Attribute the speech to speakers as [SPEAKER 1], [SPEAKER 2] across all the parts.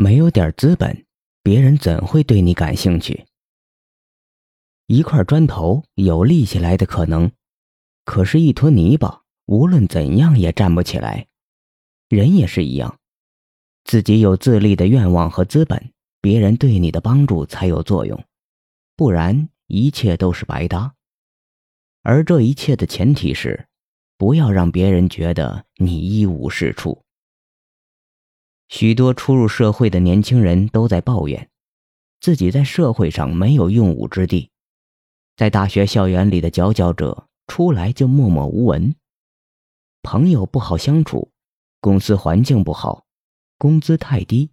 [SPEAKER 1] 没有点资本，别人怎会对你感兴趣？一块砖头有立起来的可能，可是，一坨泥巴无论怎样也站不起来。人也是一样，自己有自立的愿望和资本，别人对你的帮助才有作用，不然一切都是白搭。而这一切的前提是，不要让别人觉得你一无是处。许多初入社会的年轻人都在抱怨，自己在社会上没有用武之地，在大学校园里的佼佼者出来就默默无闻，朋友不好相处。公司环境不好，工资太低，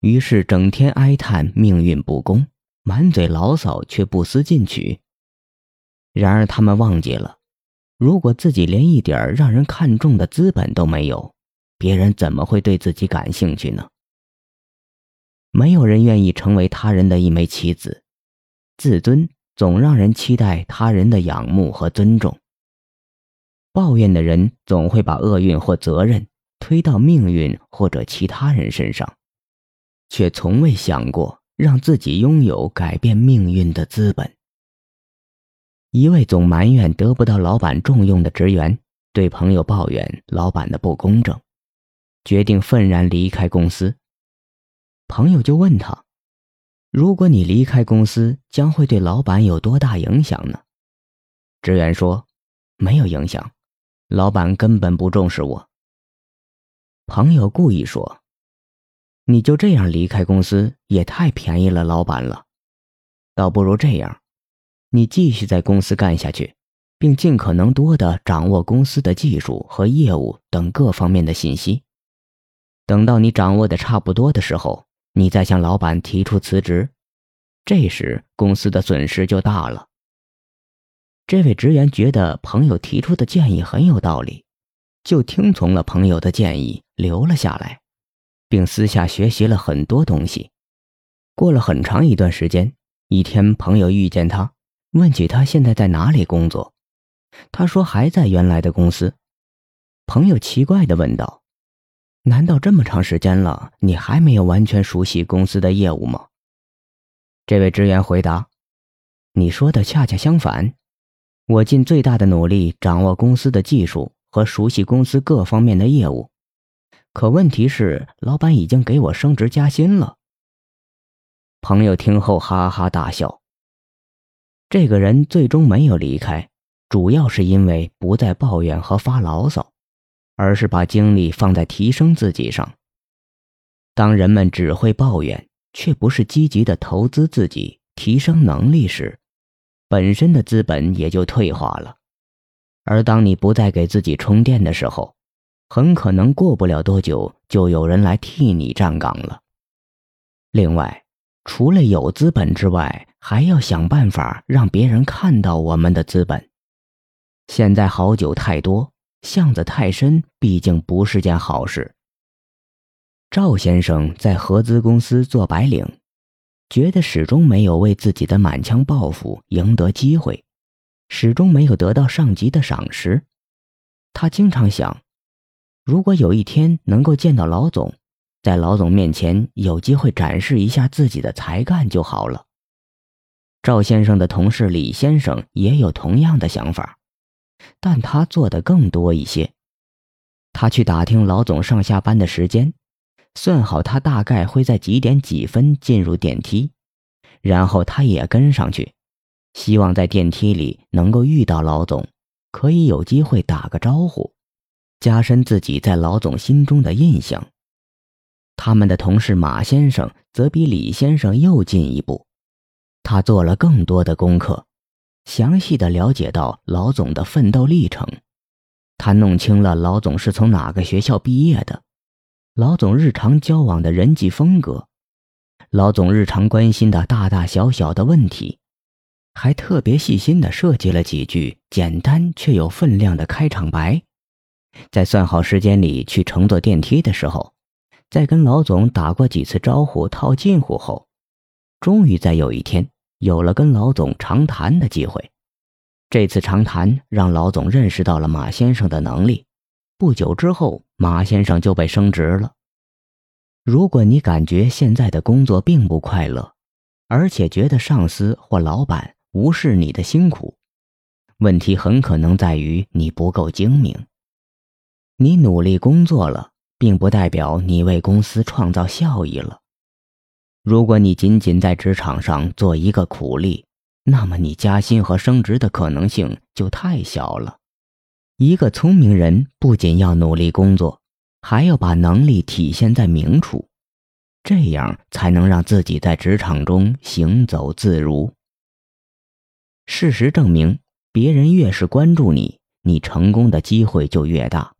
[SPEAKER 1] 于是整天哀叹命运不公，满嘴牢骚却不思进取。然而他们忘记了，如果自己连一点让人看重的资本都没有，别人怎么会对自己感兴趣呢？没有人愿意成为他人的一枚棋子，自尊总让人期待他人的仰慕和尊重。抱怨的人总会把厄运或责任。推到命运或者其他人身上，却从未想过让自己拥有改变命运的资本。一位总埋怨得不到老板重用的职员，对朋友抱怨老板的不公正，决定愤然离开公司。朋友就问他：“如果你离开公司，将会对老板有多大影响呢？”职员说：“没有影响，老板根本不重视我。”朋友故意说：“你就这样离开公司，也太便宜了老板了。倒不如这样，你继续在公司干下去，并尽可能多的掌握公司的技术和业务等各方面的信息。等到你掌握的差不多的时候，你再向老板提出辞职，这时公司的损失就大了。”这位职员觉得朋友提出的建议很有道理。就听从了朋友的建议，留了下来，并私下学习了很多东西。过了很长一段时间，一天，朋友遇见他，问起他现在在哪里工作。他说还在原来的公司。朋友奇怪地问道：“难道这么长时间了，你还没有完全熟悉公司的业务吗？”这位职员回答：“你说的恰恰相反，我尽最大的努力掌握公司的技术。”和熟悉公司各方面的业务，可问题是，老板已经给我升职加薪了。朋友听后哈哈大笑。这个人最终没有离开，主要是因为不再抱怨和发牢骚，而是把精力放在提升自己上。当人们只会抱怨，却不是积极的投资自己、提升能力时，本身的资本也就退化了。而当你不再给自己充电的时候，很可能过不了多久就有人来替你站岗了。另外，除了有资本之外，还要想办法让别人看到我们的资本。现在好酒太多，巷子太深，毕竟不是件好事。赵先生在合资公司做白领，觉得始终没有为自己的满腔抱负赢得机会。始终没有得到上级的赏识，他经常想，如果有一天能够见到老总，在老总面前有机会展示一下自己的才干就好了。赵先生的同事李先生也有同样的想法，但他做的更多一些。他去打听老总上下班的时间，算好他大概会在几点几分进入电梯，然后他也跟上去。希望在电梯里能够遇到老总，可以有机会打个招呼，加深自己在老总心中的印象。他们的同事马先生则比李先生又进一步，他做了更多的功课，详细的了解到老总的奋斗历程。他弄清了老总是从哪个学校毕业的，老总日常交往的人际风格，老总日常关心的大大小小的问题。还特别细心的设计了几句简单却有分量的开场白，在算好时间里去乘坐电梯的时候，在跟老总打过几次招呼套近乎后，终于在有一天有了跟老总长谈的机会。这次长谈让老总认识到了马先生的能力，不久之后，马先生就被升职了。如果你感觉现在的工作并不快乐，而且觉得上司或老板无视你的辛苦，问题很可能在于你不够精明。你努力工作了，并不代表你为公司创造效益了。如果你仅仅在职场上做一个苦力，那么你加薪和升职的可能性就太小了。一个聪明人不仅要努力工作，还要把能力体现在明处，这样才能让自己在职场中行走自如。事实证明，别人越是关注你，你成功的机会就越大。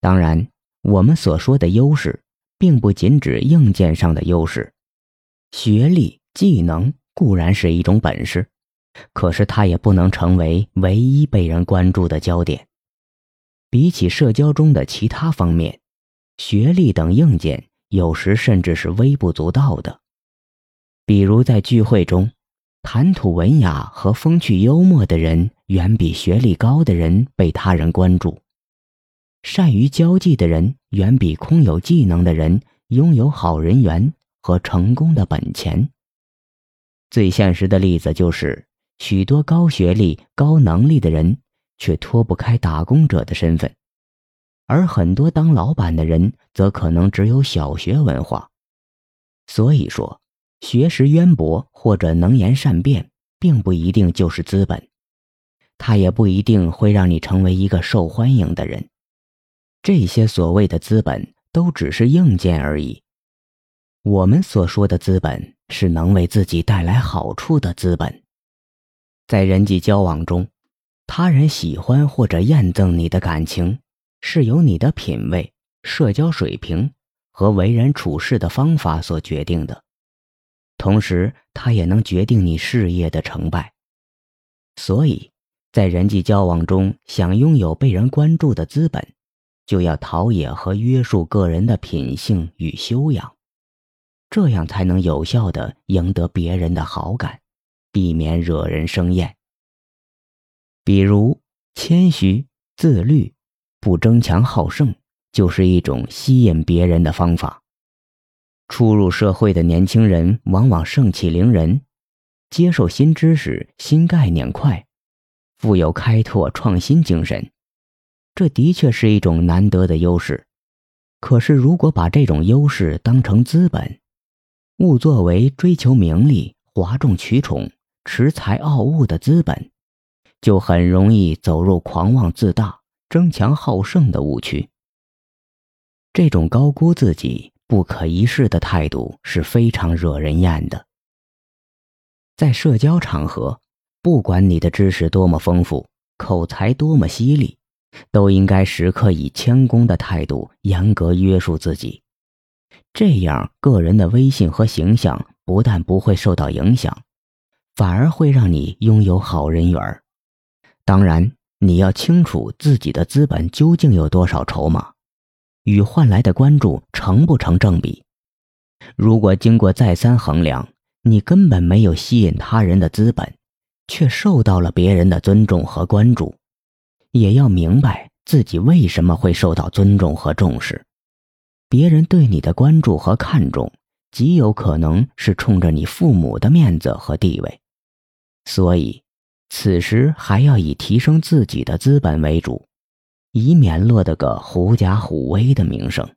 [SPEAKER 1] 当然，我们所说的优势，并不仅指硬件上的优势，学历、技能。固然是一种本事，可是它也不能成为唯一被人关注的焦点。比起社交中的其他方面，学历等硬件有时甚至是微不足道的。比如在聚会中，谈吐文雅和风趣幽默的人远比学历高的人被他人关注；善于交际的人远比空有技能的人拥有好人缘和成功的本钱。最现实的例子就是，许多高学历、高能力的人却脱不开打工者的身份，而很多当老板的人则可能只有小学文化。所以说，学识渊博或者能言善辩，并不一定就是资本，它也不一定会让你成为一个受欢迎的人。这些所谓的资本都只是硬件而已。我们所说的资本。是能为自己带来好处的资本。在人际交往中，他人喜欢或者验证你的感情，是由你的品味、社交水平和为人处事的方法所决定的。同时，它也能决定你事业的成败。所以，在人际交往中，想拥有被人关注的资本，就要陶冶和约束个人的品性与修养。这样才能有效的赢得别人的好感，避免惹人生厌。比如谦虚、自律、不争强好胜，就是一种吸引别人的方法。初入社会的年轻人往往盛气凌人，接受新知识、新概念快，富有开拓创新精神，这的确是一种难得的优势。可是，如果把这种优势当成资本，误作为追求名利、哗众取宠、恃才傲物的资本，就很容易走入狂妄自大、争强好胜的误区。这种高估自己、不可一世的态度是非常惹人厌的。在社交场合，不管你的知识多么丰富、口才多么犀利，都应该时刻以谦恭的态度严格约束自己。这样，个人的威信和形象不但不会受到影响，反而会让你拥有好人缘当然，你要清楚自己的资本究竟有多少筹码，与换来的关注成不成正比。如果经过再三衡量，你根本没有吸引他人的资本，却受到了别人的尊重和关注，也要明白自己为什么会受到尊重和重视。别人对你的关注和看重，极有可能是冲着你父母的面子和地位，所以，此时还要以提升自己的资本为主，以免落得个狐假虎威的名声。